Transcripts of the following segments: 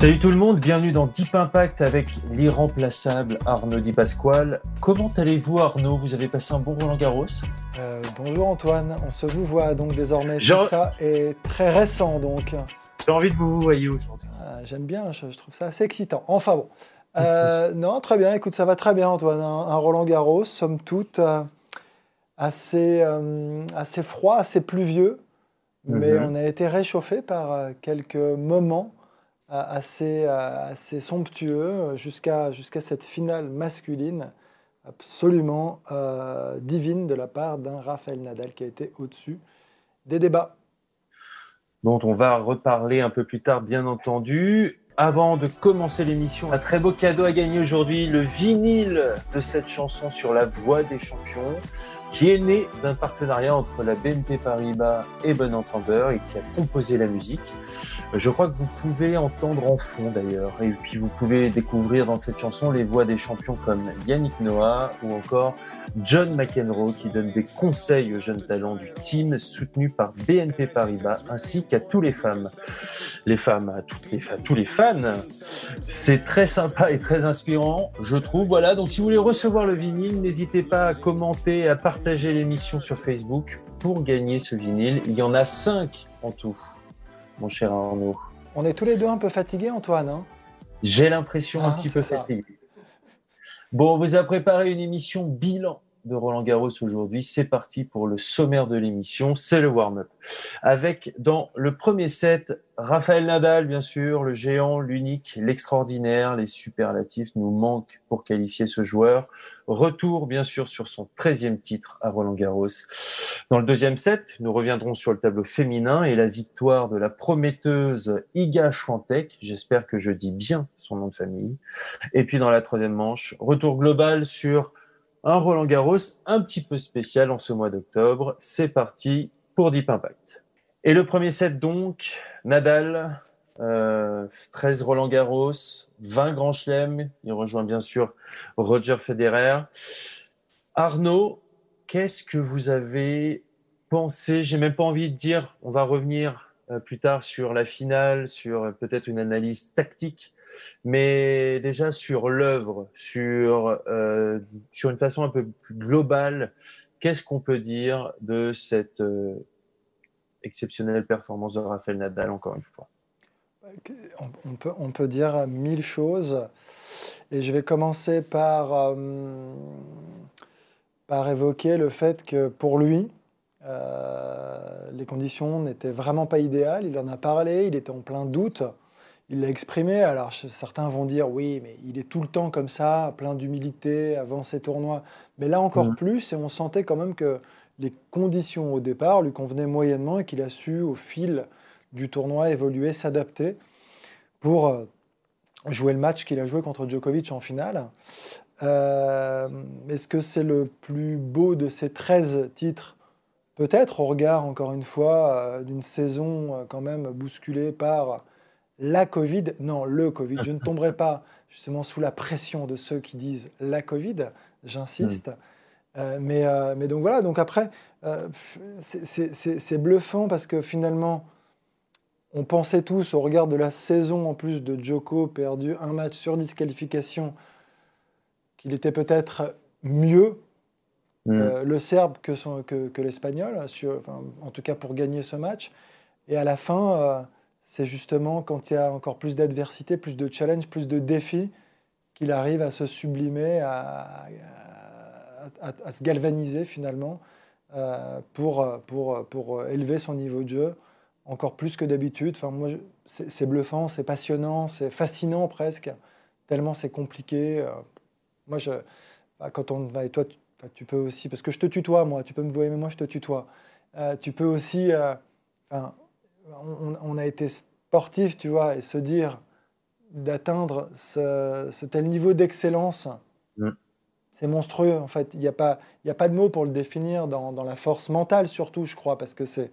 Salut tout le monde, bienvenue dans Deep Impact avec l'irremplaçable Arnaud Di Pasquale. Comment allez-vous Arnaud? Vous avez passé un bon Roland Garros? Euh, Bonjour Antoine, on se vous voit donc désormais. Tout ça est très récent donc. J'ai envie de vous voir aujourd'hui. Euh, J'aime bien, je, trouve ça assez excitant. Enfin bon. Euh, non, très bien, écoute, ça va très bien Antoine. Un, Roland Garros, somme toute, assez, assez froid, assez pluvieux. Mais mhm. on a été réchauffé par quelques moments assez, somptueux jusqu'à jusqu'à cette finale masculine absolument euh, divine de la part d'un Raphaël Nadal qui a été au-dessus des débats. Dont on va reparler un peu plus tard, bien entendu. Avant de commencer l'émission, un très beau cadeau à gagner aujourd'hui, le vinyle de cette chanson sur la voix des champions qui est né d'un partenariat entre la BNP Paribas et Bon Entendeur et qui a composé la musique. Je crois que vous pouvez entendre en fond d'ailleurs, et puis vous pouvez découvrir dans cette chanson les voix des champions comme Yannick Noah ou encore John McEnroe qui donne des conseils aux jeunes talents du team soutenu par BNP Paribas ainsi qu'à tous les femmes, les femmes, à toutes les, tous les fans. C'est très sympa et très inspirant, je trouve. Voilà, donc si vous voulez recevoir le vinyle, n'hésitez pas à commenter, à partager l'émission sur Facebook pour gagner ce vinyle. Il y en a cinq en tout, mon cher Arnaud. On est tous les deux un peu fatigués, Antoine. Hein? J'ai l'impression un ah, petit peu fatigué. Bon, on vous a préparé une émission bilan de Roland Garros aujourd'hui. C'est parti pour le sommaire de l'émission, c'est le warm-up. Avec dans le premier set, Raphaël Nadal, bien sûr, le géant, l'unique, l'extraordinaire, les superlatifs nous manquent pour qualifier ce joueur. Retour, bien sûr, sur son 13e titre à Roland Garros. Dans le deuxième set, nous reviendrons sur le tableau féminin et la victoire de la prometteuse Iga Swiatek. J'espère que je dis bien son nom de famille. Et puis dans la troisième manche, retour global sur un Roland Garros un petit peu spécial en ce mois d'octobre. C'est parti pour Deep Impact. Et le premier set donc, Nadal, 13 euh, Roland Garros, 20 Grand Chelem. Il rejoint bien sûr Roger Federer. Arnaud, qu'est-ce que vous avez pensé? J'ai même pas envie de dire, on va revenir plus tard sur la finale, sur euh, peut-être une analyse tactique, mais déjà sur l'œuvre, sur, euh, sur une façon un peu plus globale, qu'est-ce qu'on peut dire de cette exceptionnelle performance de Rafael Nadal, encore une fois? On peut, on peut dire mille choses, et je vais commencer par, par évoquer le fait que pour lui, euh, les conditions n'étaient vraiment pas idéales. Il en a parlé, il était en plein doute. Il l'a exprimé. Alors certains vont dire oui, mais il est tout le temps comme ça, plein d'humilité avant ces tournois. Mais là encore mm. plus, et on sentait quand même que les conditions au départ lui convenaient moyennement et qu'il a su au fil du tournoi évoluer, s'adapter pour euh, jouer le match qu'il a joué contre Djokovic en finale. Euh, est-ce que c'est le plus beau de ces 13 titres Peut-être au regard, encore une fois, euh, d'une saison euh, quand même bousculée par la Covid. Non, le Covid. Je ne tomberai pas justement sous la pression de ceux qui disent la Covid, j'insiste. Mm. Euh, mais, mais, donc voilà, donc après, c'est bluffant parce que finalement, on pensait tous au regard de la saison en plus de Joko, perdu un match sur disqualification, qu'il était peut-être mieux Mm. Euh, le Serbe que, l'Espagnol, en tout cas pour gagner ce match. Et à la fin, euh, c'est justement quand il y a encore plus d'adversité, plus de challenge, plus de défis, qu'il arrive à se sublimer, à, se galvaniser finalement euh, pour, pour, pour élever son niveau de jeu encore plus que d'habitude. Enfin, moi, c'est bluffant, c'est passionnant, c'est fascinant presque, tellement c'est compliqué. moi, bah, quand on, et toi, tu peux aussi, parce que je te tutoie, moi, tu peux me voir, mais moi, je te tutoie. Euh, tu peux aussi, euh, on, a été sportif, tu vois, et se dire d'atteindre ce, tel niveau d'excellence, mm. c'est monstrueux, en fait. Il n'y a, pas, a pas de mots pour le définir dans, dans, la force mentale, surtout, je crois, parce que c'est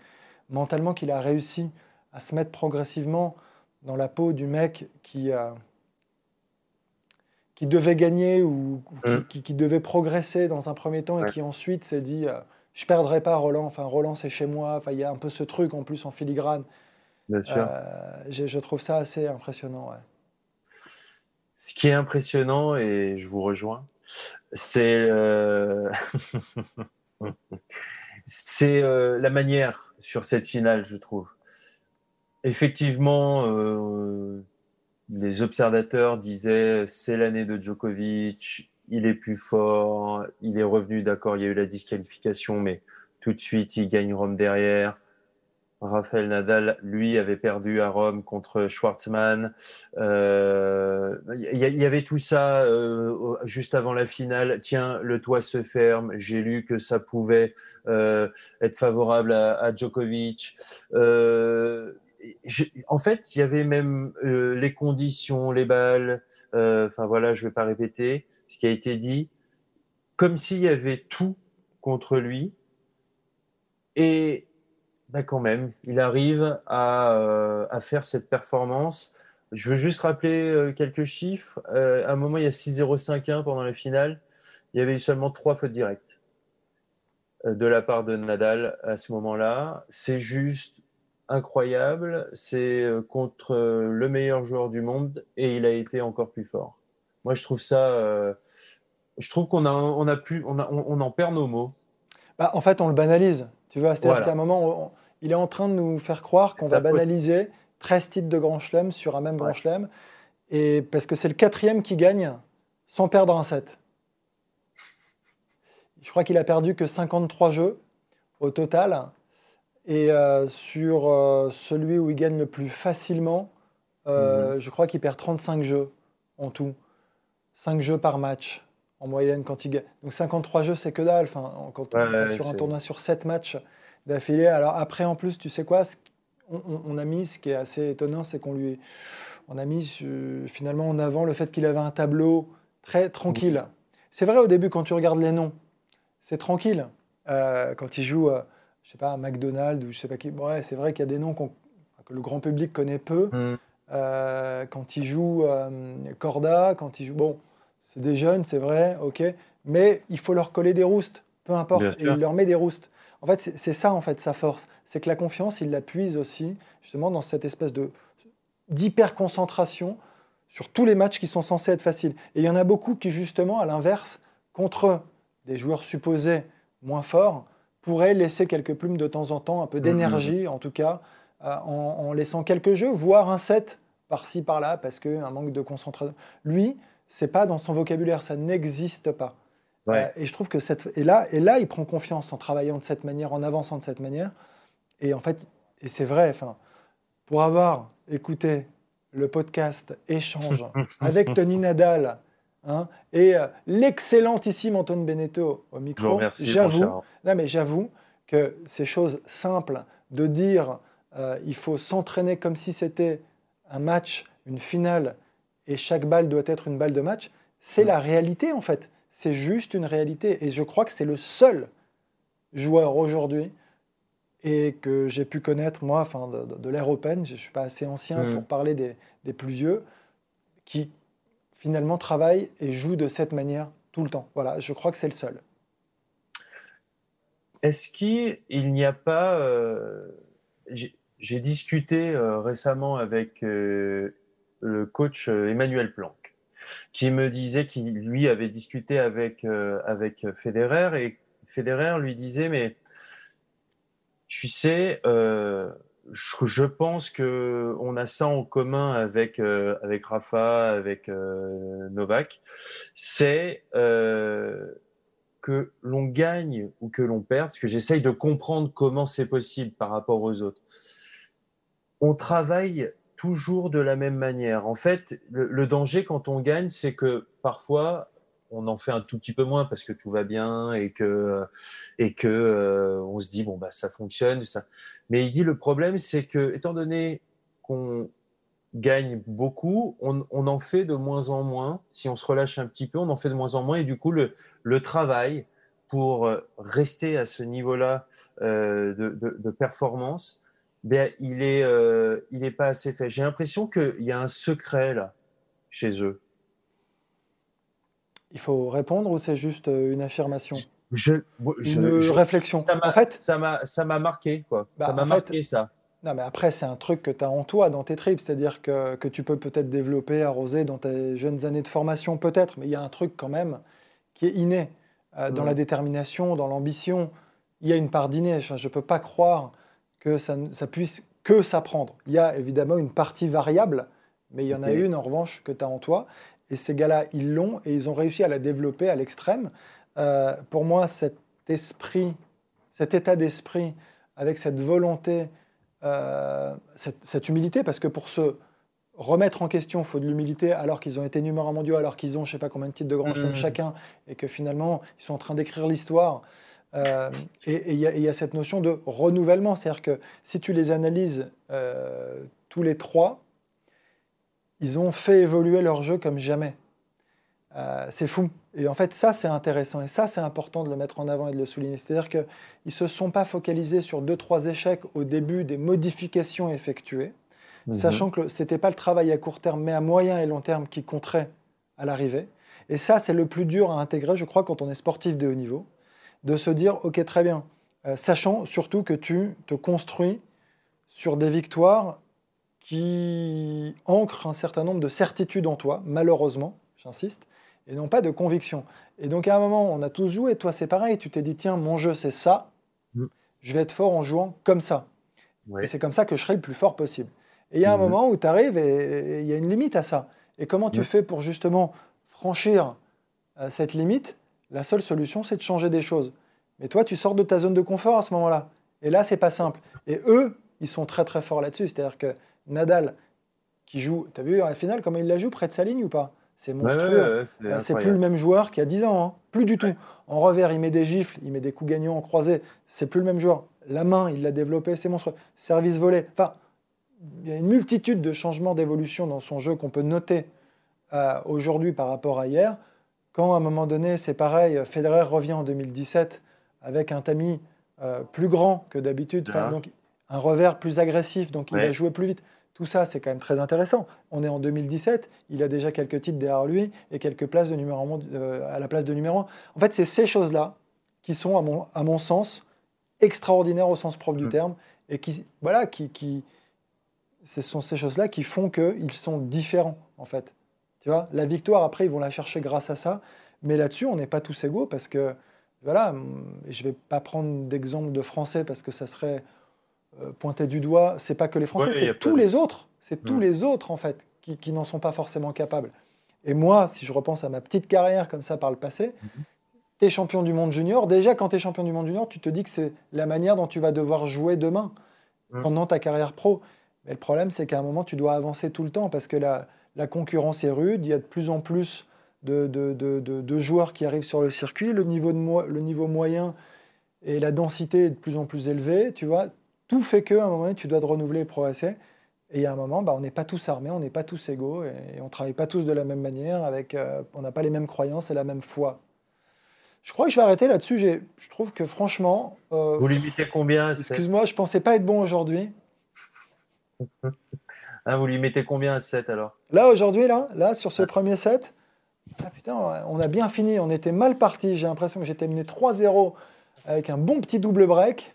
mentalement qu'il a réussi à se mettre progressivement dans la peau du mec qui, euh, qui devait gagner ou, mm. qui, devait progresser dans un premier temps et qui ensuite s'est dit je euh, je perdrai pas Roland, enfin Roland c'est chez moi, enfin il y a un peu ce truc en plus en filigrane. Bien sûr. Euh, je trouve ça assez impressionnant. Ce qui est impressionnant, et je vous rejoins, c'est c'est la manière sur cette finale, je trouve. Effectivement, euh, les observateurs disaient c'est l'année de Djokovic, il est plus fort, il est revenu, d'accord, il y a eu la disqualification, mais tout de suite il gagne Rome derrière. Rafael Nadal, lui, avait perdu à Rome contre Schwartzmann. Euh, il y, avait tout ça euh, juste avant la finale. Tiens, le toit se ferme. J'ai lu que ça pouvait être favorable à, à Djokovic en fait, il y avait même euh, les conditions, les balles. Euh, enfin voilà, je ne vais pas répéter ce qui a été dit, comme s'il y avait tout contre lui. Et bah, quand même, il arrive à, euh, à, faire cette performance. Je veux juste rappeler quelques chiffres. à un moment, il y a 6-0-5-1 pendant la finale. Il y avait seulement trois fautes directes de la part de Nadal à ce moment-là. C'est juste incroyable. C'est euh, contre euh, le meilleur joueur du monde et il a été encore plus fort. Moi, je trouve ça. Euh, je trouve qu'on a, on a plus, on, a, on, en perd nos mots. Bah, en fait, on le banalise. Tu vois, c'est-à-dire qu'à un moment, il est en train de nous faire croire qu'on va banaliser 13 titres de Grand Chelem sur un même Grand Chelem. Et parce que c'est le quatrième qui gagne sans perdre un set. Je crois qu'il a perdu que 53 jeux au total. Et euh, sur euh, celui où il gagne le plus facilement, euh, mhm. je crois qu'il perd 35 jeux en tout. 5 jeux par match en moyenne quand il gagne. Donc 53 jeux, c'est que dalle. Enfin, quand on est sur un tournoi sur 7 matchs d'affilée. Alors après, en plus, tu sais quoi on, a mis, ce qui est assez étonnant, c'est qu'on lui. On a mis finalement en avant le fait qu'il avait un tableau très tranquille. C'est vrai au début, quand tu regardes les noms, c'est tranquille. quand il joue je sais pas, McDonald's ou je sais pas qui. Ouais, c'est vrai qu'il y a des noms que le grand public connaît peu. Mm. Euh, quand ils jouent euh, Corda, quand ils jouent. Bon, c'est des jeunes, c'est vrai, ok. Mais il faut leur coller des roustes, peu importe. et il leur met des roustes. En fait, c'est ça, en fait, sa force. C'est que la confiance, il la puise aussi, justement, dans cette espèce de d'hyper-concentration sur tous les matchs qui sont censés être faciles. Et il y en a beaucoup qui, justement, à l'inverse, contre des joueurs supposés moins forts, pourrait laisser quelques plumes de temps en temps, un peu d'énergie mm-hmm. en tout cas, euh, en, laissant quelques jeux, voire un set par-ci par-là, parce qu'un manque de concentration. Lui, c'est pas dans son vocabulaire, ça n'existe pas. Euh, et je trouve que cette et là et là il prend confiance en travaillant de cette manière, en avançant de cette manière. Et en fait, et c'est vrai. Enfin, pour avoir écouté le podcast Échange avec Tony Nadal Hein. et euh, l'excellentissime Antoine Beneteau au micro, j'avoue, mais j'avoue que ces choses simples de dire euh, il faut s'entraîner comme si c'était un match, une finale, et chaque balle doit être une balle de match, c'est mm. la réalité en fait. C'est juste une réalité. Et je crois que c'est le seul joueur aujourd'hui et que j'ai pu connaître, moi, enfin, de, l'ère open, je ne suis pas assez ancien mm. pour parler des, des plus vieux, qui, finalement travaille et joue de cette manière tout le temps. Voilà, je crois que c'est le seul. Est-ce qu'il n'y a pas... Euh, j'ai discuté euh, récemment avec euh, le coach Emmanuel Planck, qui me disait qu'il lui avait discuté avec, avec Federer et Federer lui disait, mais tu sais, je, pense que on a ça en commun avec euh, avec Rafa, avec euh, Novak, c'est euh, que l'on gagne ou que l'on perde, parce que j'essaye de comprendre comment c'est possible par rapport aux autres. On travaille toujours de la même manière. En fait, le, danger quand on gagne, c'est que parfois on en fait un tout petit peu moins parce que tout va bien et que et que euh, on se dit bon bah ça fonctionne ça. Mais il dit le problème c'est que étant donné qu'on gagne beaucoup, on, en fait de moins en moins. Si on se relâche un petit peu, on en fait de moins en moins et du coup le, travail pour rester à ce niveau-là euh, de, de, performance, ben, il est il est pas assez fait. J'ai l'impression qu'il y a un secret là chez eux. Il faut répondre ou c'est juste euh, une affirmation? Je, Une réflexion. en fait, ça m'a, ça m'a marqué, quoi. ça bah, m'a marqué, ça. Non, mais après, c'est un truc que tu as en toi, dans tes tripes. C'est-à-dire que, que, tu peux peut-être développer, arroser dans tes jeunes années de formation, peut-être. Mais il y a un truc quand même qui est inné euh, dans la détermination, dans l'ambition. Il y a une part d'inné. Je ne peux pas croire que ça, ça puisse que s'apprendre. Il y a évidemment une partie variable, mais il y en a une, en revanche, que tu as en toi. Et ces gars-là, ils l'ont et ils ont réussi à la développer à l'extrême. Euh, pour moi, cet esprit, cet état d'esprit, avec cette volonté, euh, cette, humilité, parce que pour se remettre en question, il faut de l'humilité, alors qu'ils ont été numéros mondiaux, alors qu'ils ont je ne sais pas combien de titres de grand chelem mmh. chacun, et que finalement, ils sont en train d'écrire l'histoire. Euh, et il y, a cette notion de renouvellement, c'est-à-dire que si tu les analyses tous les trois, ils ont fait évoluer leur jeu comme jamais. Euh, c'est fou. Et en fait, ça, c'est intéressant. Et ça, c'est important de le mettre en avant et de le souligner. C'est-à-dire qu'ils ne se sont pas focalisés sur deux, trois échecs au début des modifications effectuées, mhm. sachant que ce n'était pas le travail à court terme, mais à moyen et long terme qui compterait à l'arrivée. Et ça, c'est le plus dur à intégrer, je crois, quand on est sportif de haut niveau, de se dire, OK, très bien, euh, sachant surtout que tu te construis sur des victoires qui ancre un certain nombre de certitudes en toi, malheureusement, j'insiste, et non pas de conviction. Et donc à un moment, on a tous joué, toi c'est pareil, tu t'es dit, tiens, mon jeu c'est ça, mm. je vais être fort en jouant comme ça. Et c'est comme ça que je serai le plus fort possible. Et il y a un mm-hmm. moment où tu arrives et il y a une limite à ça. Et comment tu fais pour justement franchir euh, cette limite? La seule solution, c'est de changer des choses. Mais toi, tu sors de ta zone de confort à ce moment-là. Et là, c'est pas simple. Et eux, ils sont très très forts là-dessus. C'est-à-dire que Nadal qui joue, tu as vu à la finale comment il la joue près de sa ligne ou pas? C'est monstrueux. C'est plus le même joueur qu'il y a 10 ans, hein. plus du tout. En revers, il met des gifles, il met des coups gagnants en croisé, c'est plus le même joueur. La main, il l'a développé, c'est monstrueux. Service volé. Enfin, il y a une multitude de changements d'évolution dans son jeu qu'on peut noter euh, aujourd'hui par rapport à hier. Quand à un moment donné, c'est pareil, Federer revient en 2017 avec un tamis euh, plus grand que d'habitude, donc un revers plus agressif, donc il va jouer plus vite. Tout ça, c'est quand même très intéressant. On est en 2017, il a déjà quelques titres derrière lui et quelques places de numéro euh, à la place de numéro 1. En fait, c'est ces choses-là qui sont, à mon, à mon, sens, extraordinaires au sens propre du mm. terme et qui, voilà, qui, qui ce sont ces choses-là qui font qu'ils sont différents, en fait. Tu vois, la victoire, après, ils vont la chercher grâce à ça. Mais là-dessus, on n'est pas tous égaux parce que, voilà, je ne vais pas prendre d'exemple de français parce que ça serait euh, pointé du doigt, c'est pas que les Français, c'est tous les autres. C'est tous les autres, en fait, qui, n'en sont pas forcément capables. Et moi, si je repense à ma petite carrière comme ça par le passé, mhm. tu es champion du monde junior. Déjà, quand tu es champion du monde junior, tu te dis que c'est la manière dont tu vas devoir jouer demain, pendant ta carrière pro. Mais le problème, c'est qu'à un moment, tu dois avancer tout le temps parce que la, la concurrence est rude. Il y a de plus en plus de, de, de, de joueurs qui arrivent sur le circuit. Le niveau, de le niveau moyen et la densité est de plus en plus élevée. Tu vois, tout fait qu'à un moment, tu dois te renouveler et progresser. Et a un moment, bah, on n'est pas tous armés, on n'est pas tous égaux, et, on ne travaille pas tous de la même manière, avec, euh, on n'a pas les mêmes croyances et la même foi. Je crois que je vais arrêter là-dessus. Je trouve que franchement... Euh, vous limitez combien Excuse-moi, je ne pensais pas être bon aujourd'hui. Ah, vous lui mettez combien à 7 alors? Là, aujourd'hui, là, là, sur ce premier set, ah, putain, on a bien fini. On était mal parti. J'ai l'impression que j'étais mené 3-0 avec un bon petit double break.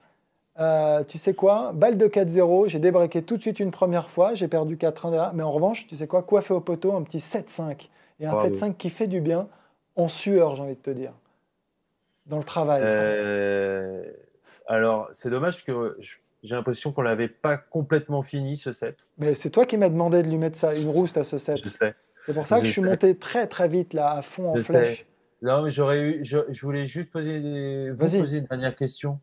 Euh, tu sais quoi? Balle de 4-0, j'ai débraqué tout de suite une première fois, j'ai perdu 4-1 mais en revanche, tu sais quoi? Coiffé au poteau, un petit 7-5. Et un 7-5 qui fait du bien, en sueur, j'ai envie de te dire. Dans le travail. Euh, alors, c'est dommage que j'ai l'impression qu'on l'avait pas complètement fini ce set. Mais c'est toi qui m'as demandé de lui mettre ça, une rouste à ce set. Je sais. C'est pour ça que je suis monté très très vite là, à fond en flèche. Non, mais j'aurais eu, je, voulais juste poser, vous poser une dernière question.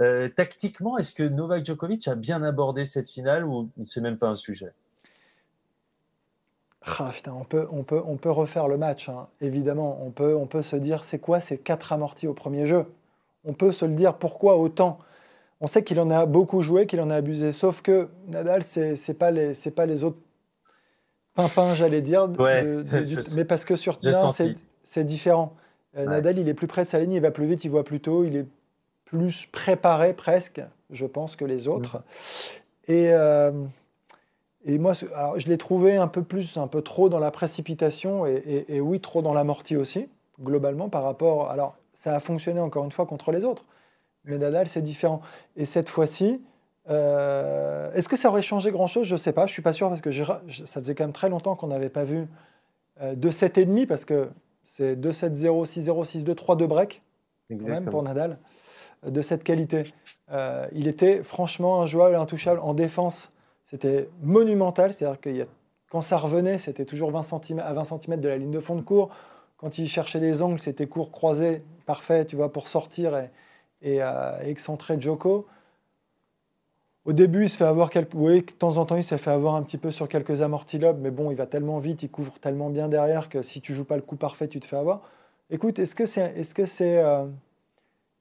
Euh, tactiquement, est-ce que Novak Djokovic a bien abordé cette finale ou c'est même pas un sujet? Ah, on, peut, on, peut, on peut refaire le match, hein. évidemment. On peut, on peut se dire, c'est quoi ces quatre amortis au premier jeu? On peut se le dire, pourquoi autant? On sait qu'il en a beaucoup joué, qu'il en a abusé. Sauf que Nadal, c'est n'est pas, les, pas les autres pimpins, j'allais dire. mais parce que sur terrain, c'est différent. Euh, Nadal, il est plus près de sa ligne, il va plus vite, il voit plus tôt, il est plus préparé presque, je pense, que les autres. Mm. Et, euh, et moi, je l'ai trouvé un peu plus, un peu trop dans la précipitation et, oui, trop dans l'amorti aussi, globalement, par rapport. Alors, ça a fonctionné encore une fois contre les autres, mais Nadal, c'est différent. Et cette fois-ci, euh, est-ce que ça aurait changé grand-chose? Je ne sais pas, je ne suis pas sûr parce que ça faisait quand même très longtemps qu'on n'avait pas vu euh, de 7,5 parce que c'est 2-7-0, 6-0, 6-2, 3-2 break, quand même pour Nadal, de cette qualité. Euh, il était franchement injouable, intouchable en défense. C'était monumental, c'est-à-dire que quand ça revenait, c'était toujours 20 cm, à 20 cm de la ligne de fond de cours. Quand il cherchait des angles, c'était court croisé, parfait, tu vois, pour sortir et, et, euh, excentrer Joko. Au début, il se fait avoir quelques. Oui, de temps en temps, il s'est fait avoir un petit peu sur quelques amortilobes, mais bon, il va tellement vite, il couvre tellement bien derrière que si tu joues pas le coup parfait, tu te fais avoir. Écoute, est-ce que c'est est -ce c'est euh,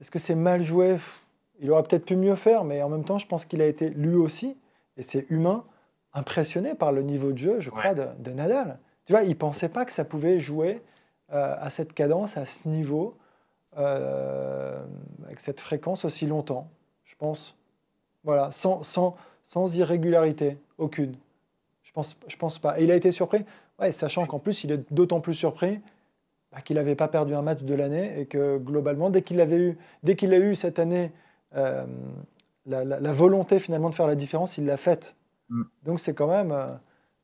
est -ce c'est mal joué? Il aurait peut-être pu mieux faire, mais en même temps, je pense qu'il a été lui aussi, et c'est humain, impressionné par le niveau de jeu, je crois, de, Nadal. Tu vois, il pensait pas que ça pouvait jouer euh, à cette cadence, à ce niveau, euh, avec cette fréquence aussi longtemps, je pense. Voilà, sans, sans, sans irrégularité, aucune. Je pense, je pense pas. Et il a été surpris, ouais, sachant qu'en plus, il est d'autant plus surpris bah, qu'il n'avait pas perdu un match de l'année et que globalement, dès qu'il avait eu, dès qu'il a eu cette année euh, la, volonté finalement de faire la différence, il l'a faite. Mm. Donc c'est quand même, euh,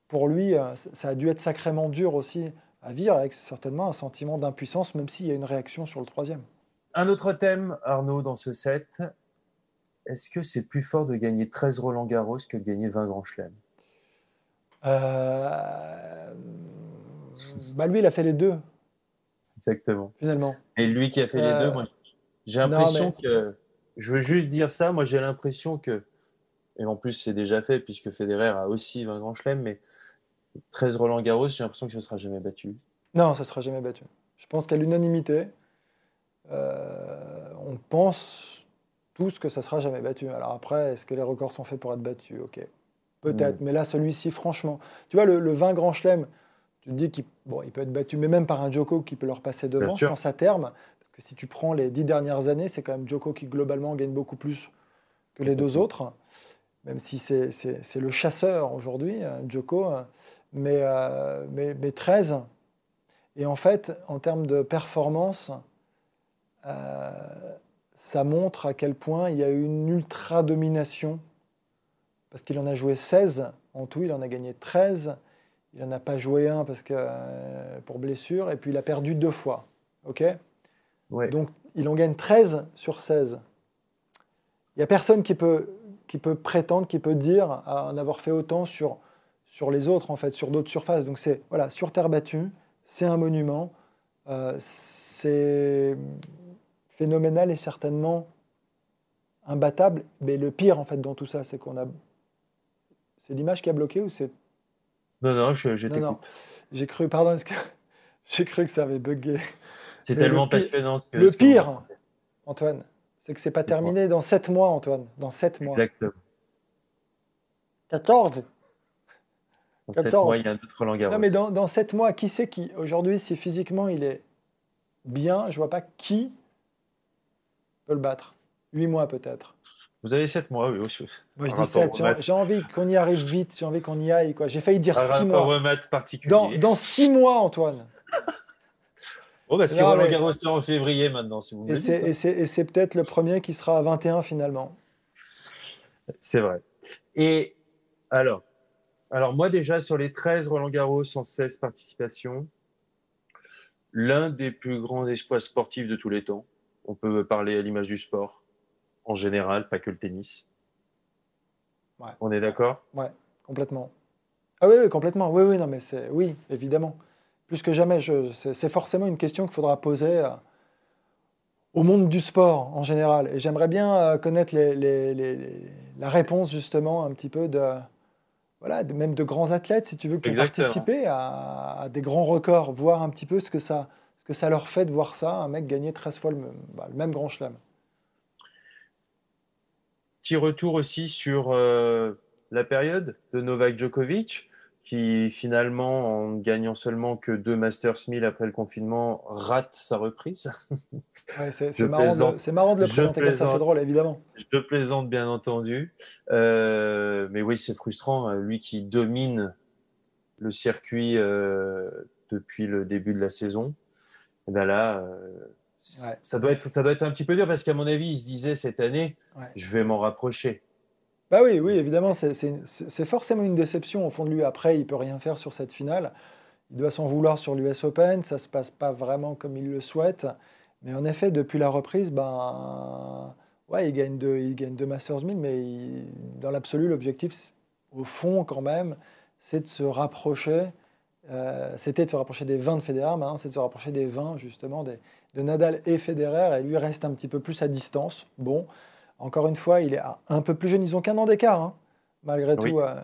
pour lui, euh, ça a dû être sacrément dur aussi à vivre, avec certainement un sentiment d'impuissance, même s'il y a une réaction sur le troisième. Un autre thème, Arnaud, dans ce set, est-ce que c'est plus fort de gagner 13 Roland Garros que de gagner 20 Grand Chelem? Euh... bah Lui, il a fait les deux. Exactement. Finalement. Et lui qui a fait les deux, euh, moi, j'ai l'impression que. Je veux juste dire ça, moi j'ai l'impression que. Et en plus, c'est déjà fait puisque Federer a aussi 20 Grand Chelem, mais 13 Roland Garros, j'ai l'impression que ce ne sera jamais battu. Non, ça ne sera jamais battu. Je pense qu'à l'unanimité, euh, on pense tous que ça sera jamais battu. Alors après, est-ce que les records sont faits pour être battus? Ok, peut-être. Mm. Mais là, celui-ci, franchement, tu vois, le, 20 Grand Chelem, tu te dis qu'il bon, il peut être battu, mais même par un Joko qui peut leur passer devant, je pense à terme. Parce que si tu prends les dix dernières années, c'est quand même Joko qui globalement gagne beaucoup plus que les deux autres, même si c'est le chasseur aujourd'hui, hein, Joko. Hein. Mais, euh, mais, mais, 13. Et en fait, en termes de performance, euh, ça montre à quel point il y a eu une ultra-domination, parce qu'il en a joué 16 en tout, il en a gagné 13, il n'en a pas joué un parce que, euh, pour blessure, et puis il a perdu deux fois. ok? Donc il en gagne 13 sur 16. Il n'y a personne qui peut, qui peut prétendre, qui peut dire en avoir fait autant sur, sur les autres, en fait, sur d'autres surfaces. Donc c'est voilà, sur terre battue, c'est un monument, euh, c'est phénoménal et certainement imbattable. Mais le pire, en fait, dans tout ça, c'est qu'on a. C'est l'image qui a bloqué ou c'est. Non, non, je, J'ai cru, pardon, que j'ai cru que ça avait bugué. C'est tellement passionnant. le pire, Antoine, c'est que c'est pas terminé dans 7 mois, Antoine. Dans 7 mois. Exactement. 14 dans 7 mois, il y a un autre Roland Garros. Non, mais dans, dans 7 mois, qui c'est qui, aujourd'hui, si physiquement il est bien, je vois pas qui le battre. Huit mois peut-être. Vous avez sept mois, oui. Moi, je dis sept. J'ai envie qu'on y arrive vite. J'ai envie qu'on y aille. Quoi. J'ai failli dire six mois. Dans, dans six mois, Antoine. oh, bah, si Roland Garros sera en février maintenant, si vous voulez. Et c'est peut-être le premier qui sera à 21 finalement. C'est vrai. Et alors, alors, moi, déjà, sur les 13 Roland Garros en 16 participations, l'un des plus grands exploits sportifs de tous les temps. On peut parler à l'image du sport en général, pas que le tennis. On est d'accord? Ouais, complètement. Ah oui, oui, complètement. Oui, oui, non, mais c'est oui, évidemment. Plus que jamais, c'est forcément une question qu'il faudra poser euh, au monde du sport en général. Et j'aimerais bien euh, connaître les, la réponse justement un petit peu de, voilà, même de grands athlètes, si tu veux, qui ont participé à, des grands records, voir un petit peu ce que, ça, ce que ça leur fait de voir ça, un mec gagner 13 fois le, bah, le même grand chelem. Petit retour aussi sur euh, la période de Novak Djokovic qui finalement, en gagnant seulement que deux Masters 1000 après le confinement, rate sa reprise. c'est marrant, de le présenter comme ça, c'est drôle évidemment. Je plaisante bien entendu. Euh, mais oui, c'est frustrant. Hein. Lui qui domine le circuit euh, depuis le début de la saison, et ben là, euh, ça, doit être, ça doit être un petit peu dur parce qu'à mon avis, il se disait cette année, je vais m'en rapprocher. Bah oui, oui, évidemment, c'est forcément une déception au fond de lui. Après, il peut rien faire sur cette finale. Il doit s'en vouloir sur l'US Open. Ça se passe pas vraiment comme il le souhaite. Mais en effet, depuis la reprise, ben, ouais, il gagne deux, il gagne deux Masters 1000, mais dans l'absolu, l'objectif, au fond, quand même, c'est de se rapprocher. Euh, c'était de se rapprocher des 20 de Federer, maintenant c'est de se rapprocher des 20 justement des, de Nadal et Federer, et lui reste un petit peu plus à distance. Bon, encore une fois, il est un peu plus jeune. Ils ont qu'un an d'écart, hein, malgré tout, euh,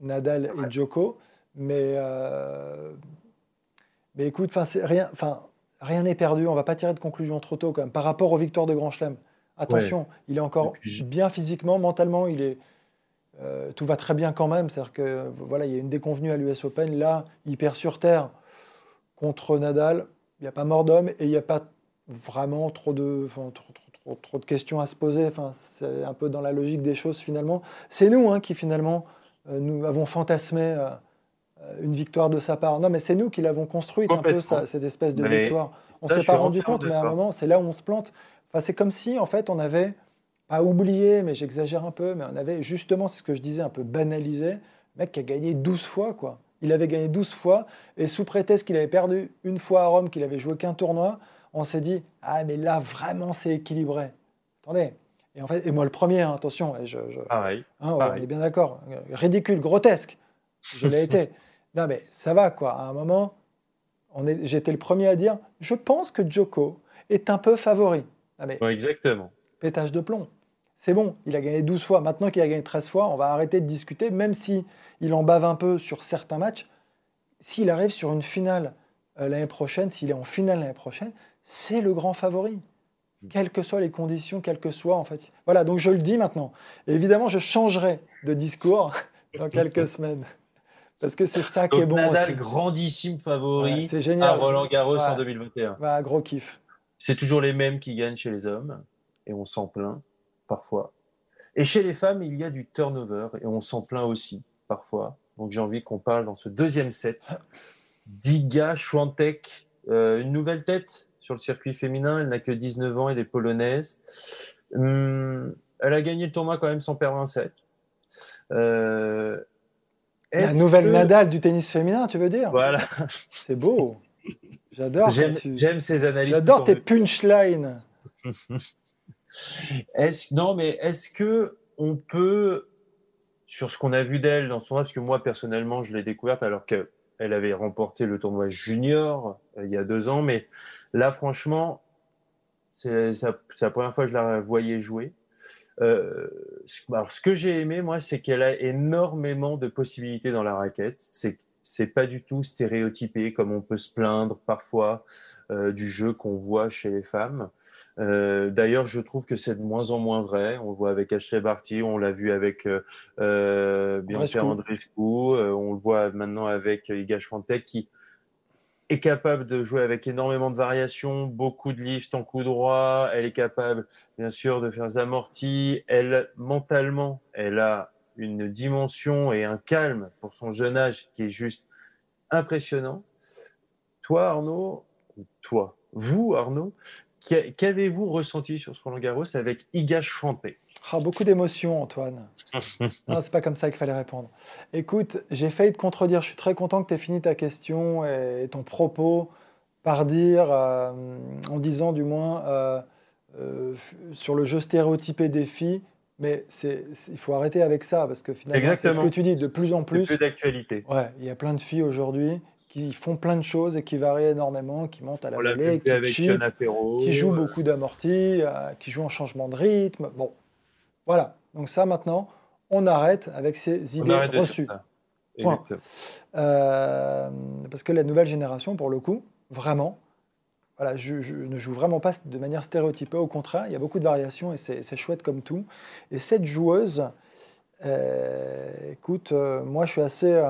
Nadal et Djoko. Mais, euh, mais écoute, rien, n'est perdu. On va pas tirer de conclusion trop tôt quand même, par rapport aux victoires de Grand Chelem. Attention, il est encore bien physiquement, mentalement, il est, euh, tout va très bien quand même. C'est-à-dire que voilà, il y a une déconvenue à l'US Open. Là, il perd sur terre contre Nadal. Il n'y a pas mort d'homme et il n'y a pas vraiment trop de, trop, trop, de questions à se poser. Enfin, c'est un peu dans la logique des choses finalement. C'est nous hein, qui finalement euh, nous avons fantasmé euh, une victoire de sa part. Non, mais c'est nous qui l'avons construite un peu cette espèce de victoire. On ne s'est pas rendu compte, mais à un moment, c'est là où on se plante. Enfin, c'est comme si en fait on avait pas oublié, mais j'exagère un peu, mais on avait justement, c'est ce que je disais, un peu banalisé. Le mec qui a gagné 12 fois, quoi. Il avait gagné 12 fois, et sous prétexte qu'il avait perdu une fois à Rome, qu'il avait joué qu'un tournoi, on s'est dit ah mais là vraiment c'est équilibré. Attendez. Et en fait, et moi le premier, hein, attention, et je, hein, on est bien d'accord, ridicule, grotesque. Je l'ai été. Non mais ça va quoi. À un moment, j'étais le premier à dire, je pense que Joko est un peu favori. mais, exactement. Pétage de plomb. C'est bon, il a gagné 12 fois. Maintenant qu'il a gagné 13 fois, on va arrêter de discuter, même si il en bave un peu sur certains matchs. S'il arrive sur une finale euh, l'année prochaine, s'il est en finale l'année prochaine, c'est le grand favori. Mm. Quelles que soient les conditions, quelles que soient, en fait. Voilà, donc je le dis maintenant. évidemment, je changerai de discours dans quelques semaines. Parce que c'est ça qui est bon Nadal, grandissime favori c'est génial. à Roland Garros en 2021. Bah, gros kiff. C'est toujours les mêmes qui gagnent chez les hommes, et on s'en plaint parfois. Et chez les femmes, il y a du turnover, et on s'en plaint aussi parfois. Donc j'ai envie qu'on parle dans ce deuxième set d'Iga Schwantek, euh, une nouvelle tête sur le circuit féminin. Elle n'a que 19 ans, elle est polonaise. Hum, elle a gagné le tournoi quand même sans perdre un set. Euh, la nouvelle Nadal du tennis féminin, tu veux dire? Voilà. C'est beau. J'adore. J'aime ces analyses. J'adore tes punchlines. est non, mais est-ce que on peut, sur ce qu'on a vu d'elle dans son tournoi, parce que moi personnellement, je l'ai découverte alors que elle avait remporté le tournoi junior euh, il y a deux ans, mais là, franchement, c'est la première fois que je la voyais jouer. Euh, alors, ce que j'ai aimé, moi, c'est qu'elle a énormément de possibilités dans la raquette. C'est c'est pas du tout stéréotypé comme on peut se plaindre parfois euh, du jeu qu'on voit chez les femmes. Euh, D'ailleurs, je trouve que c'est de moins en moins vrai. On le voit avec Ashley Barty, on l'a vu avec euh, euh Bianca Andreescu, euh, on le voit maintenant avec Iga Swiatek qui est capable de jouer avec énormément de variations, beaucoup de lift en coup droit. Elle est capable, bien sûr, de faire des amortis. Elle, mentalement, elle a une dimension et un calme pour son jeune âge qui est juste impressionnant. Toi, Arnaud, toi, vous, Arnaud, qu'avez-vous ressenti sur ce Roland Garros avec Iga Swiatek ah, Beaucoup d'émotions, Antoine. non, c'est pas comme ça qu'il fallait répondre. Écoute, j'ai failli te contredire. Je suis très content que tu aies fini ta question et ton propos par dire, euh, en disant du moins, euh, euh, sur le jeu stéréotypé des filles, mais c'est, il faut arrêter avec ça parce que finalement, c'est ce que tu dis de plus en plus. Plus d'actualité. Ouais, il y a plein de filles aujourd'hui qui font plein de choses et qui varient énormément, qui montent à la volée, qui chip, qui jouent euh. beaucoup d'amortis, euh, qui jouent en changement de rythme. Bon, voilà. Donc ça, maintenant, on arrête avec ces idées reçues. Euh, parce que la nouvelle génération, pour le coup, vraiment, voilà, je, ne joue vraiment pas de manière stéréotypée. Au contraire, il y a beaucoup de variations et c'est chouette comme tout. Et cette joueuse, euh, écoute, euh, moi je suis assez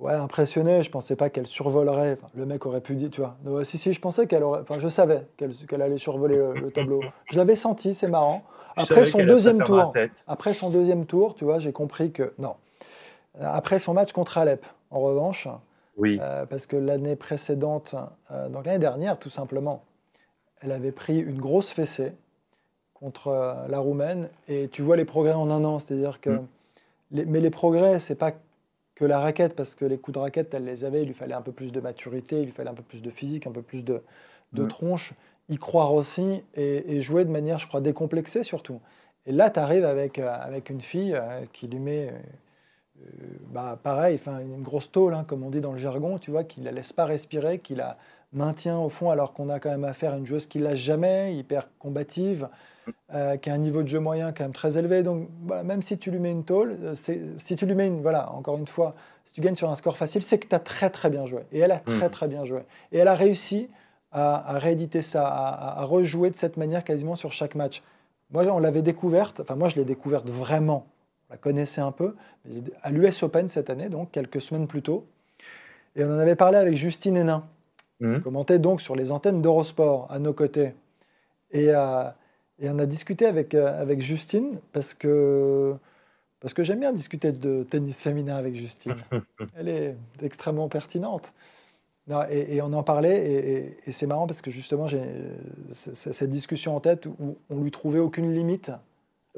ouais, impressionné. Je pensais pas qu'elle survolerait. le mec aurait pu dire, tu vois. si, si, je pensais qu'elle aurait. Enfin, je savais qu'elle allait survoler le, tableau. Je l'avais senti, c'est marrant. Après son deuxième tour, après son deuxième tour, tu vois, j'ai compris que non. Après son match contre Alep, en revanche, oui. Euh, parce que l'année précédente, euh, donc l'année dernière, tout simplement, elle avait pris une grosse fessée contre euh, la Roumaine, et tu vois les progrès en un an, c'est-à-dire que, mm. mais les progrès, c'est pas que la raquette, parce que les coups de raquette, elle les avait, il lui fallait un peu plus de maturité, il lui fallait un peu plus de physique, un peu plus de, de tronche, y croire aussi et, jouer de manière, je crois, décomplexée surtout. Et là, tu arrives avec, avec une fille qui lui met euh, bah, pareil, enfin, une grosse tôle, hein, comme on dit dans le jargon, tu vois, qui la laisse pas respirer, qui la maintient au fond, alors qu'on a quand même affaire à une joueuse qui lâche jamais, hyper combative, euh, qui a un niveau de jeu moyen quand même très élevé. Donc, même si tu lui mets une tôle, euh, si tu lui mets une, voilà, encore une fois, si tu gagnes sur un score facile, c'est que tu as très très bien joué. Et elle a très mmh. très bien joué. Et elle a réussi à, rééditer ça, à, à, rejouer de cette manière quasiment sur chaque match. Moi, on l'avait découverte, enfin moi je l'ai découverte vraiment la connaissait un peu, à l'US Open cette année, donc quelques semaines plus tôt. Et on en avait parlé avec Justine Hénin, mmh. qui commentait donc sur les antennes d'Eurosport à nos côtés. Et, euh, et on a discuté avec, euh, avec Justine parce que, parce que j'aime bien discuter de tennis féminin avec Justine. Elle est extrêmement pertinente. Non, et, on en parlait, et, c'est marrant parce que justement, j'ai cette discussion en tête où on lui trouvait aucune limite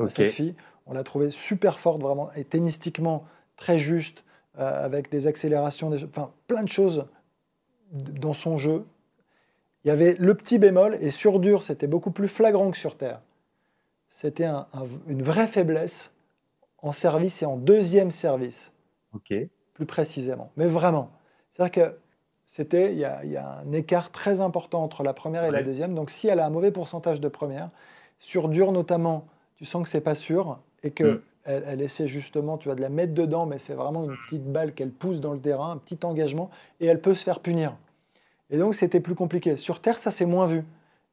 à cette fille. On l'a trouvé super forte, vraiment, et tennistiquement très juste, euh, avec des accélérations, enfin, plein de choses dans son jeu. Il y avait le petit bémol, et sur dur, c'était beaucoup plus flagrant que sur terre. C'était une vraie faiblesse en service et en deuxième service. Ok. Plus précisément. Mais vraiment. C'est-à-dire que c'était, il, y, a, un écart très important entre la première et la deuxième. Donc si elle a un mauvais pourcentage de première, sur dur notamment, tu sens que c'est pas sûr et qu'elle mm. elle essaie justement, tu vas de la mettre dedans, mais c'est vraiment une petite balle qu'elle pousse dans le terrain, un petit engagement, et elle peut se faire punir. Et donc c'était plus compliqué. Sur Terre, ça s'est moins vu.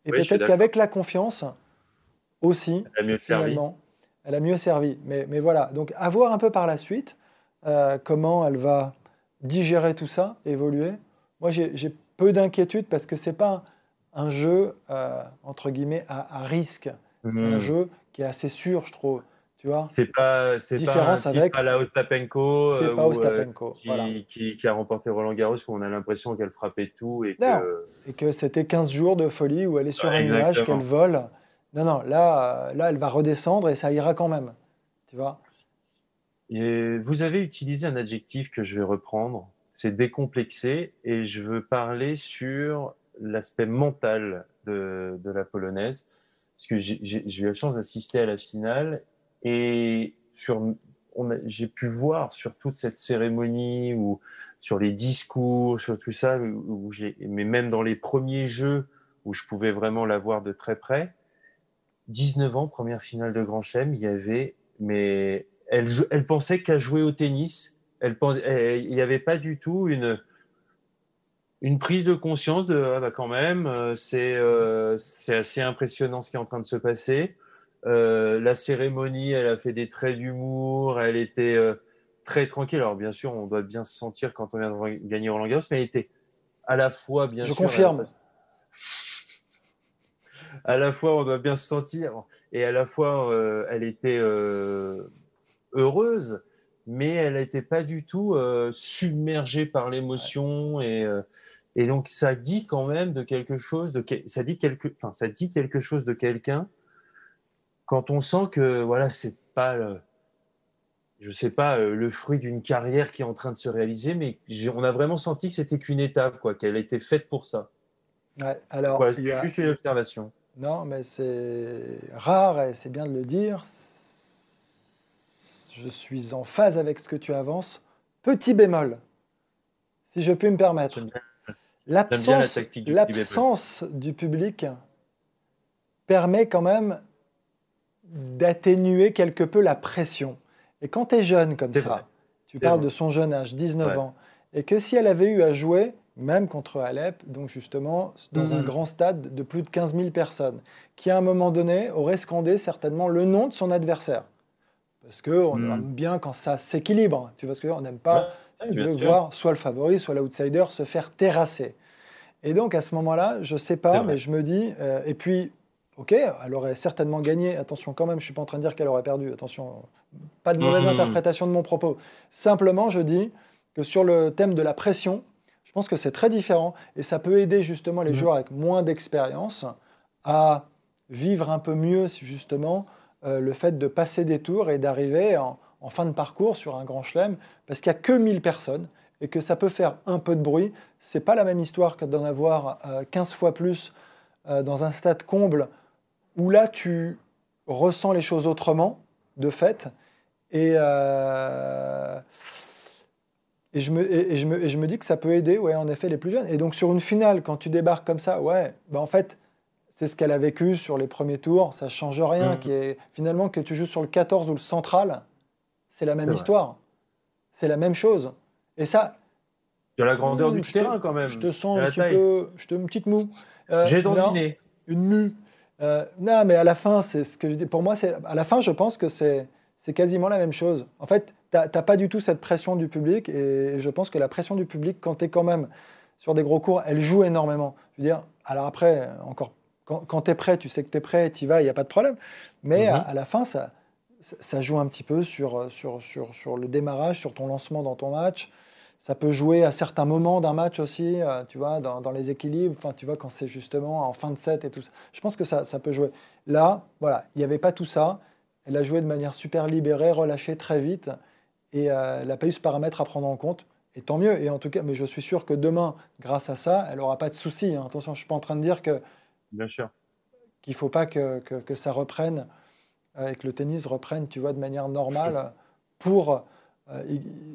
Et peut-être qu'avec la confiance aussi, elle a mieux finalement, servi. elle a mieux servi. Mais, mais, voilà, donc à voir un peu par la suite euh, comment elle va digérer tout ça, évoluer. Moi, j'ai peu d'inquiétude parce que c'est pas un, jeu, euh, entre guillemets, à, risque. C'est un mm. jeu qui est assez sûr, je trouve. Tu vois C'est pas, c'est Différence pas, avec. La Ostapenko, c'est pas euh, Ostapenko, qui, voilà. qui, qui, a remporté Roland Garros où on a l'impression qu'elle frappait tout et que. Et que c'était 15 jours de folie où elle est sur un nuage, qu'elle vole. Non, non, là, là, elle va redescendre et ça ira quand même. Tu vois et Vous avez utilisé un adjectif que je vais reprendre, c'est décomplexé, et je veux parler sur l'aspect mental de, de la polonaise parce que j'ai eu la chance d'assister à la finale et j'ai pu voir sur toute cette cérémonie ou sur les discours, sur tout ça, mais même dans les premiers jeux où je pouvais vraiment la voir de très près, 19 ans, première finale de Grand Chelem, il y avait, mais elle, pensait qu'à jouer au tennis. Elle, il n'y avait pas du tout une, prise de conscience de ah bah quand même, euh, euh, c'est assez impressionnant ce qui est en train de se passer. Euh, la cérémonie, elle a fait des traits d'humour, elle était euh, très tranquille. Alors bien sûr, on doit bien se sentir quand on vient de gagner Roland Garros, mais elle était à la fois bien Je confirme. À la fois, on doit bien se sentir, et à la fois, euh, elle était heureuse, mais elle n'était pas du tout submergée par l'émotion et et donc ça dit quand même de quelque chose de ça dit quelque enfin ça dit quelque chose de quelqu'un quand on sent que voilà, c'est pas, le, je sais pas, euh, le fruit d'une carrière qui est en train de se réaliser, mais on a vraiment senti que c'était qu'une étape, quoi, qu'elle était faite pour ça. Ouais, alors, voilà, c'était juste une observation. Non, mais c'est rare et c'est bien de le dire. Je suis en phase avec ce que tu avances. Petit bémol, si je puis me permettre. L'absence du public permet quand même d'atténuer quelque peu la pression. Et quand tu es jeune comme ça, tu parles de son jeune âge, 19 ans, et que si elle avait eu à jouer, même contre Alep, donc justement dans un mhm. grand stade de plus de 15 000 personnes, qui à un moment donné aurait scandé certainement le nom de son adversaire. Parce qu'on mhm. aime bien quand ça s'équilibre, tu vois ce que On n'aime pas, si tu veux, voir soit le favori, soit l'outsider se faire terrasser. Et donc à ce moment-là, je sais pas, mais je me dis, euh, et puis, ok, elle aurait certainement gagné. Attention quand même, je suis pas en train de dire qu'elle aurait perdu. Attention, pas de mauvaise mhm. interprétation de mon propos. Simplement, je dis que sur le thème de la pression, je pense que c'est très différent et ça peut aider justement les mhm. joueurs avec moins d'expérience à vivre un peu mieux justement euh, le fait de passer des tours et d'arriver en, fin de parcours sur un grand chelem parce qu'il n'y a que 1000 personnes et que ça peut faire un peu de bruit. C'est pas la même histoire que d'en avoir 15 euh, fois plus euh, dans un stade comble où là tu ressens les choses autrement de fait et et je, me, et, je me, et je me dis que ça peut aider, ouais, en effet, les plus jeunes. Et donc, sur une finale, quand tu débarques comme ça, ouais, bah en fait, c'est ce qu'elle a vécu sur les premiers tours, ça change rien. Mm. Qui est, finalement, que tu joues sur le 14 ou le central, c'est la même histoire. C'est la même chose. Et ça. De la grandeur du terrain, quand même. Je te sens un petit peu. Je te une petite moue. Euh, J'ai dominé. Une mue. Euh, non, mais à la fin, c'est ce que je dis. Pour moi, c'est à la fin, je pense que c'est c'est quasiment la même chose. En fait, tu n'as pas du tout cette pression du public et je pense que la pression du public, quand tu es quand même sur des gros cours, elle joue énormément. Je veux dire, alors après, encore, quand, tu es prêt, tu sais que tu es prêt, tu y vas, il n'y a pas de problème. Mais mhm. à, la fin, ça, ça joue un petit peu sur, sur, sur, sur, le démarrage, sur ton lancement dans ton match. Ça peut jouer à certains moments d'un match aussi, euh, tu vois, dans, dans, les équilibres, enfin, tu vois, quand c'est justement en fin de set et tout ça. Je pense que ça, ça peut jouer. Là, voilà, il n'y avait pas tout ça. Elle a joué de manière super libérée, relâchée très vite, et euh, elle n'a pas eu ce paramètre à prendre en compte. Et tant mieux. Et en tout cas, mais je suis sûr que demain, grâce à ça, elle n'aura pas de soucis. Hein. Attention, je suis pas en train de dire que bien sûr qu'il faut pas que, que, ça reprenne euh, et que le tennis reprenne, tu vois, de manière normale pour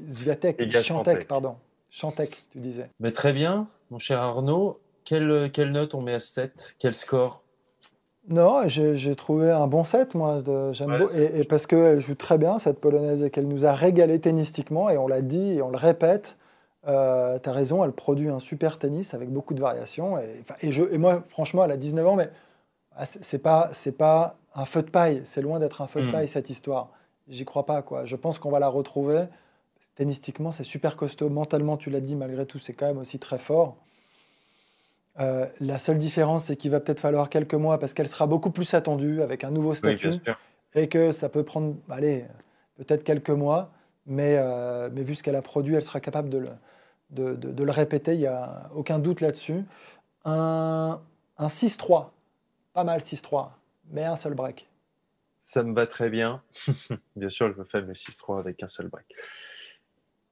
Zviatek, Chantek, pardon, Chantek, tu disais. Mais très bien, mon cher Arnaud. Quelle, quelle note on met à 7 Quel score? Non, j'ai trouvé un bon set, moi. J'aime et, parce qu'elle joue très bien, cette polonaise, et qu'elle nous a régalé tennistiquement, et on l'a dit, et on le répète. Euh, tu as raison, elle produit un super tennis avec beaucoup de variations. Et, et, je, et moi, franchement, elle a 19 ans, mais ah, c'est pas, pas un feu de paille. C'est loin d'être un feu de hmm. paille, cette histoire. J'y crois pas, quoi. Je pense qu'on va la retrouver. Tennistiquement, c'est super costaud. Mentalement, tu l'as dit, malgré tout, c'est quand même aussi très fort. Euh, la seule différence, c'est qu'il va peut-être falloir quelques mois parce qu'elle sera beaucoup plus attendue avec un nouveau statut et que ça peut prendre, allez, peut-être quelques mois, mais, euh, mais vu ce qu'elle a produit, elle sera capable de le, de, de, le répéter, il n'y a aucun doute là-dessus. Un, un 6-3, pas mal 6-3, mais un seul break. Ça me va très bien. bien sûr, je veux faire le 6-3 avec un seul break.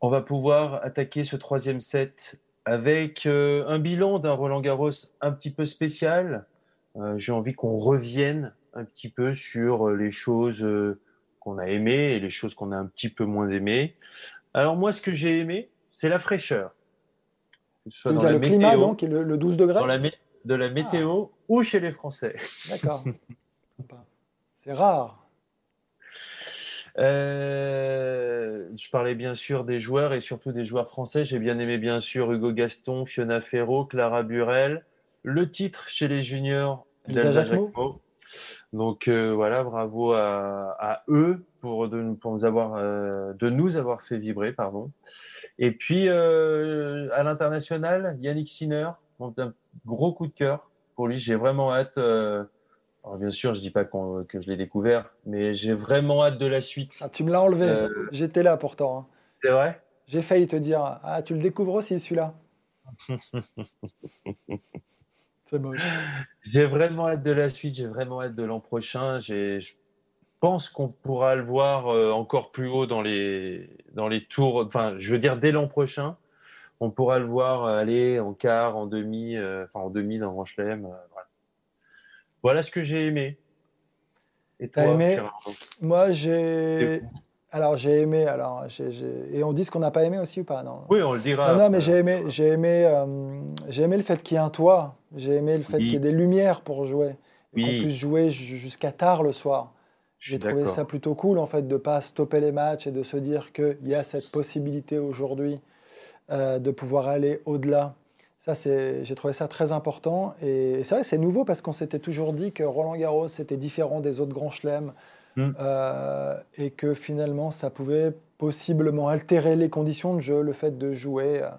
On va pouvoir attaquer ce troisième set avec euh, un bilan d'un Roland Garros un petit peu spécial. Euh, j'ai envie qu'on revienne un petit peu sur euh, les choses qu'on a aimées et les choses qu'on a un petit peu moins aimées. Alors moi, ce que j'ai aimé, c'est la fraîcheur. Soit dans le climat, donc, le, le 12 degrés dans la De la météo ah. ou chez les Français. D'accord. c'est rare. Euh, je parlais bien sûr des joueurs et surtout des joueurs français. J'ai bien aimé bien sûr Hugo Gaston, Fiona Ferro, Clara Burel. Le titre chez les juniors d'Elsa Jacquemot. Donc euh, voilà, bravo à, eux pour, de, pour nous avoir, euh, de nous avoir fait vibrer. Pardon. Et puis à l'international, Yannick Sinner, un gros coup de cœur pour lui. J'ai vraiment hâte alors bien sûr, je dis pas que je l'ai découvert, mais j'ai vraiment hâte de la suite. Ah, tu me l'as enlevé. Euh, J'étais là pourtant. Hein. C'est vrai? J'ai failli te dire Ah, tu le découvres aussi celui-là. C'est moche. J'ai vraiment hâte de la suite. J'ai vraiment hâte de l'an prochain. Je pense qu'on pourra le voir euh, encore plus haut dans les dans les tours. Enfin, je veux dire dès l'an prochain, on pourra le voir aller en quart, en demi, euh, enfin en demi dans Grand Chelem. Voilà ce que j'ai aimé. Et toi, aimé? Moi, j'ai. Alors j'ai aimé, alors et on dit ce qu'on n'a pas aimé aussi ou pas? Non Oui, on le dira. Non, mais j'ai aimé, j'ai aimé, euh, j'ai aimé le fait qu'il y ait un toit. J'ai aimé le fait qu'il y ait des lumières pour jouer, et qu'on puisse jouer jusqu'à tard le soir. J'ai trouvé ça plutôt cool en fait de pas stopper les matchs et de se dire qu'il y a cette possibilité aujourd'hui euh, de pouvoir aller au-delà. Ça, j'ai trouvé ça très important. Et c'est vrai, c'est nouveau parce qu'on s'était toujours dit que Roland Garros c'était différent des autres grands chelems hmm. euh, et que finalement ça pouvait possiblement altérer les conditions de jeu, le fait de jouer euh,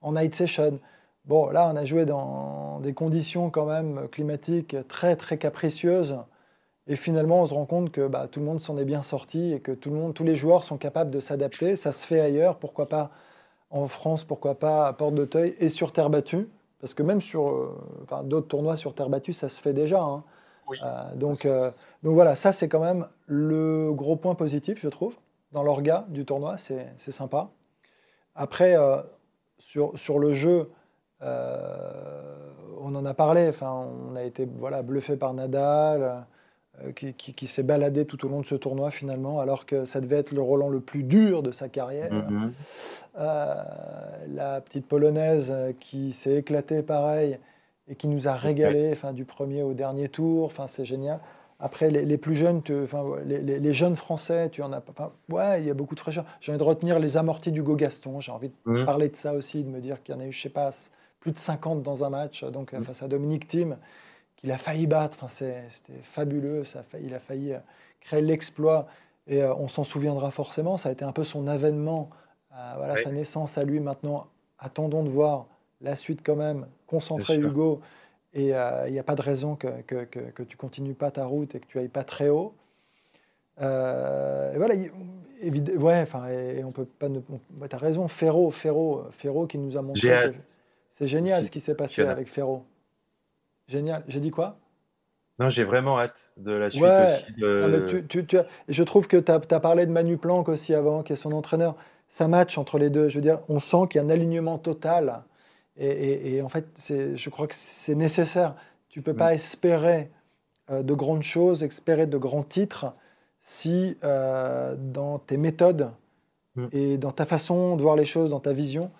en night session. Bon, là, on a joué dans des conditions quand même climatiques très très capricieuses. Et finalement, on se rend compte que bah, tout le monde s'en est bien sorti et que tout le monde, tous les joueurs sont capables de s'adapter. Ça se fait ailleurs, pourquoi pas en France, pourquoi pas à Porte d'Auteuil et sur terre battue. Parce que même sur euh, d'autres tournois sur terre battue, ça se fait déjà. Hein. Euh, donc, euh, donc voilà, ça c'est quand même le gros point positif, je trouve, dans l'orga du tournoi, c'est sympa. Après, sur, sur le jeu, on en a parlé, enfin, on a été voilà, bluffé par Nadal. Euh, qui, s'est baladé tout au long de ce tournoi finalement, alors que ça devait être le Roland le plus dur de sa carrière. Mhm. Euh, la petite polonaise qui s'est éclatée pareil et qui nous a régalé, enfin, du premier au dernier tour, enfin, c'est génial. Après, les, plus jeunes, enfin, les, jeunes français, tu en as pas. ouais, il y a beaucoup de fraîcheur. J'ai envie de retenir les amortis d'Hugo Gaston. J'ai envie de mhm. parler de ça aussi, de me dire qu'il y en a eu, je sais pas, plus de 50 dans un match, donc mhm. face à Dominique Thiem qu'il a failli battre. Enfin, c'était fabuleux. Ça il a failli euh, créer l'exploit. Et euh, on s'en souviendra forcément. Ça a été un peu son avènement, euh, voilà, sa naissance à lui. Maintenant, attendons de voir la suite quand même. Concentrer Hugo. Et il n'y a pas de raison que, que, que, tu continues pas ta route et que tu ailles pas très haut. et voilà, ouais, enfin, et, on peut pas. Tu as raison, Ferro, Ferro, Ferro qui nous a montré. C'est génial ce qui s'est passé avec Ferro. Génial. J'ai dit quoi? Non, j'ai vraiment hâte de la suite aussi. Ah, je trouve que tu as, parlé de Manu Planck aussi avant, qui est son entraîneur. Ça match entre les deux. Je veux dire, on sent qu'il y a un alignement total. Et, en fait, je crois que c'est nécessaire. Tu ne peux pas mm. espérer euh, de grandes choses, espérer de grands titres, si euh, dans tes méthodes mm. et dans ta façon de voir les choses, dans ta vision,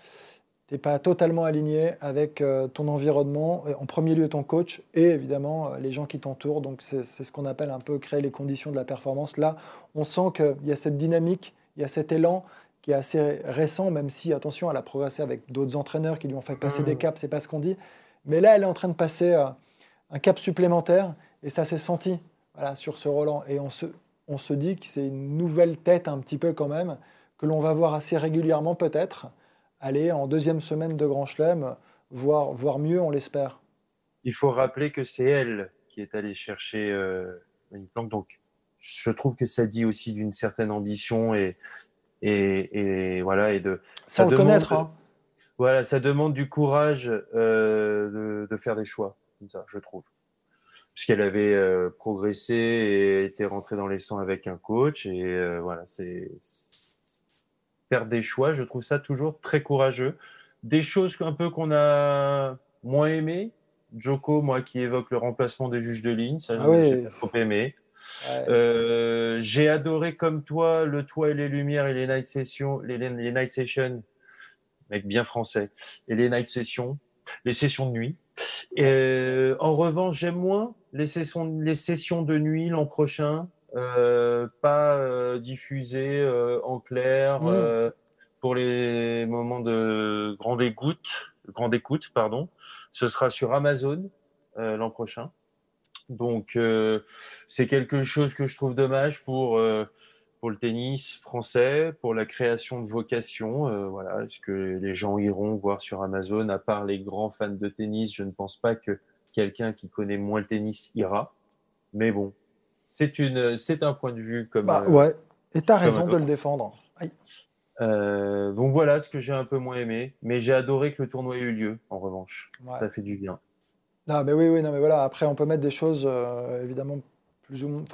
tu n'es pas totalement aligné avec euh, ton environnement, en premier lieu ton coach et évidemment euh, les gens qui t'entourent. Donc c'est ce qu'on appelle un peu créer les conditions de la performance. Là, on sent qu'il y a cette dynamique, il y a cet élan qui est assez récent, même si, attention, elle a progressé avec d'autres entraîneurs qui lui ont fait passer des mmh. caps, c'est pas ce qu'on dit. Mais là, elle est en train de passer euh, un cap supplémentaire et ça s'est senti voilà, sur ce Roland. Et on se, on se dit que c'est une nouvelle tête un petit peu quand même, que l'on va voir assez régulièrement peut-être aller en deuxième semaine de Grand Chelem, voire, voire mieux, on l'espère. Il faut rappeler que c'est elle qui est allée chercher euh, une planque. Donc, je trouve que ça dit aussi d'une certaine ambition et, et, voilà et de ça demande, connaître. Hein. Voilà, ça demande du courage euh, de, faire des choix comme ça, je trouve. Puisqu'elle avait euh, progressé et était rentrée dans les sangs avec un coach et voilà, c'est faire des choix. Je trouve ça toujours très courageux. Des choses un peu qu'on a moins aimé. Joko, moi, qui évoque le remplacement des juges de ligne, ça, ah j'ai trop aimé. Euh, j'ai adoré comme toi le toit et les lumières et les night sessions, les, les night sessions, mec bien français, et les night sessions, les sessions de nuit. Euh, en revanche, j'aime moins les sessions, les sessions de nuit l'an prochain pas euh, diffusé euh, en clair mmh. pour les moments de grande écoute, grande écoute, pardon. Ce sera sur Amazon l'an prochain. Donc c'est quelque chose que je trouve dommage pour pour le tennis français, pour la création de vocation. voilà, est-ce que les gens iront voir sur Amazon? À part les grands fans de tennis, je ne pense pas que quelqu'un qui connaît moins le tennis ira. Mais bon, c'est une, c'est un point de vue comme. Bah, ouais. Et tu as raison de le défendre. Euh, donc voilà ce que j'ai un peu moins aimé, mais j'ai adoré que le tournoi ait eu lieu. En revanche, ça fait du bien. Non, mais oui, oui, non, mais voilà. Après, on peut mettre des choses euh, évidemment plus ou,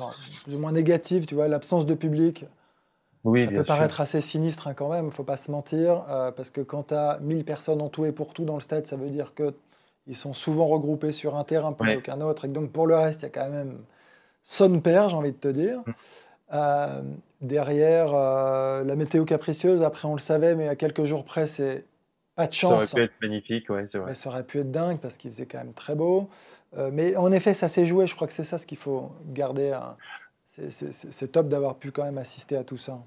plus ou moins négatives. Tu vois, l'absence de public. Oui, ça peut paraître assez sinistre hein, quand même. Il faut pas se mentir, euh, parce que quand tu as 1000 personnes en tout et pour tout dans le stade, ça veut dire que ils sont souvent regroupés sur un terrain plutôt qu'un autre, et donc pour le reste, il y a quand même son père, j'ai envie de te dire. Mm. Euh, derrière, euh, la météo capricieuse, après on le savait, mais à quelques jours près, c'est pas de chance. Ça aurait pu être magnifique, ouais, c'est vrai. Mais ça aurait pu être dingue parce qu'il faisait quand même très beau. Euh, mais en effet, ça s'est joué. Je crois que c'est ça ce qu'il faut garder. Hein. c'est top d'avoir pu quand même assister à tout ça.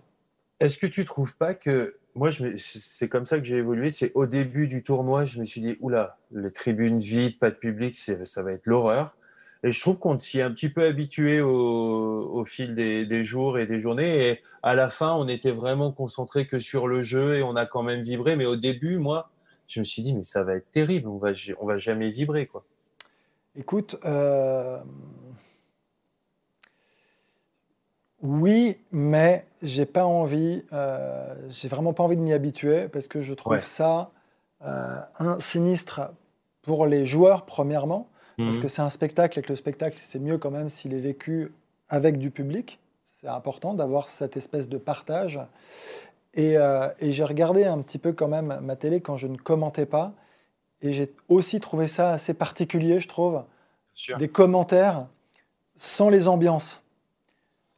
Est-ce que tu trouves pas que moi, c'est comme ça que j'ai évolué. C'est au début du tournoi, je me suis dit, oula, les tribunes vides, pas de public, ça va être l'horreur. Et je trouve qu'on s'y est un petit peu habitué au, fil des, jours et des journées. Et à la fin, on était vraiment concentré que sur le jeu et on a quand même vibré. Mais au début, moi, je me suis dit, mais ça va être terrible. On va, on va jamais vibrer, quoi. Écoute, euh, oui, mais j'ai pas envie, euh, j'ai vraiment pas envie de m'y habituer parce que je trouve ça euh, un sinistre pour les joueurs premièrement parce mhm. que c'est un spectacle et que le spectacle, c'est mieux quand même s'il est vécu avec du public. C'est important d'avoir cette espèce de partage. Euh, et, j'ai regardé un petit peu quand même ma télé quand je ne commentais pas. Et j'ai aussi trouvé ça assez particulier, je trouve. Des commentaires sans les ambiances.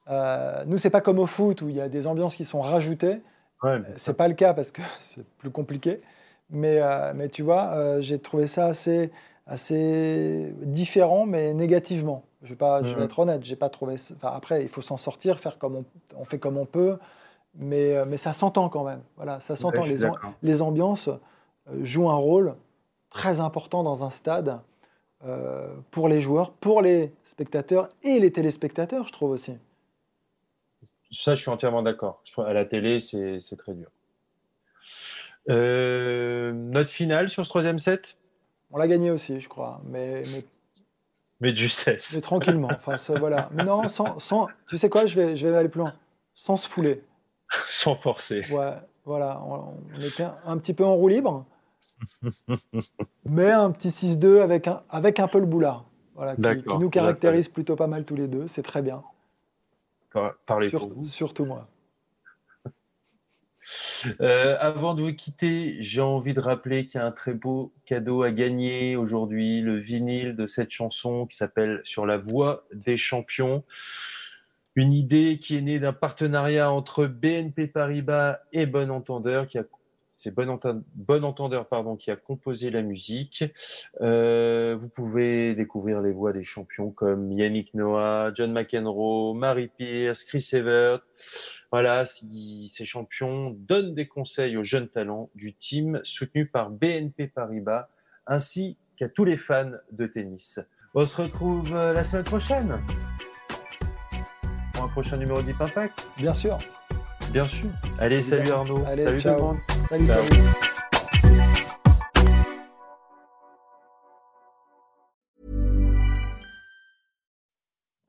Euh, nous, c'est pas comme au foot où il y a des ambiances qui sont rajoutées. Ouais, c'est pas le cas parce que c'est plus compliqué. Mais, euh, mais tu vois, euh, j'ai trouvé ça assez, assez différent, mais négativement. Je vais, pas, je vais être honnête, j'ai pas trouvé. après, il faut s'en sortir, faire comme on, fait comme on peut, mais, euh, mais ça s'entend quand même. Voilà, ça s'entend. les, les, ambiances euh, jouent un rôle très important dans un stade euh, pour les joueurs, pour les spectateurs et les téléspectateurs, je trouve aussi. Ça, je suis entièrement d'accord. À la télé, c'est très dur. notre finale sur ce troisième set? On l'a gagné aussi, je crois. Mais, mais, mais du cesse. Mais tranquillement. Enfin, voilà. Mais non, sans, sans, tu sais quoi, je vais, je vais aller plus loin. Sans se fouler. sans forcer. Ouais, voilà. On, était un, petit peu en roue libre. mais un petit 6-2 avec un, avec un peu le boulard. Voilà, qui, nous caractérise plutôt pas mal tous les deux. C'est très bien. Parlez pour vous. Surtout moi. Euh, avant de vous quitter, j'ai envie de rappeler qu'il y a un très beau cadeau à gagner aujourd'hui, le vinyle de cette chanson qui s'appelle Sur la voie des champions. Une idée qui est née d'un partenariat entre BNP Paribas et Bon Entendeur, qui a c'est bon, Entendeur qui a composé la musique. Euh, vous pouvez découvrir les voix des champions comme Yannick Noah, John McEnroe, Marie Pierce, Chris Evert. Voilà, si ces champions donnent des conseils aux jeunes talents du team soutenu par BNP Paribas, ainsi qu'à tous les fans de tennis. On se retrouve euh, la semaine prochaine pour un prochain numéro d'Hip Impact. Bien sûr. Bien sûr. Allez, salut Arnaud. salut tout le monde. Salut, salut.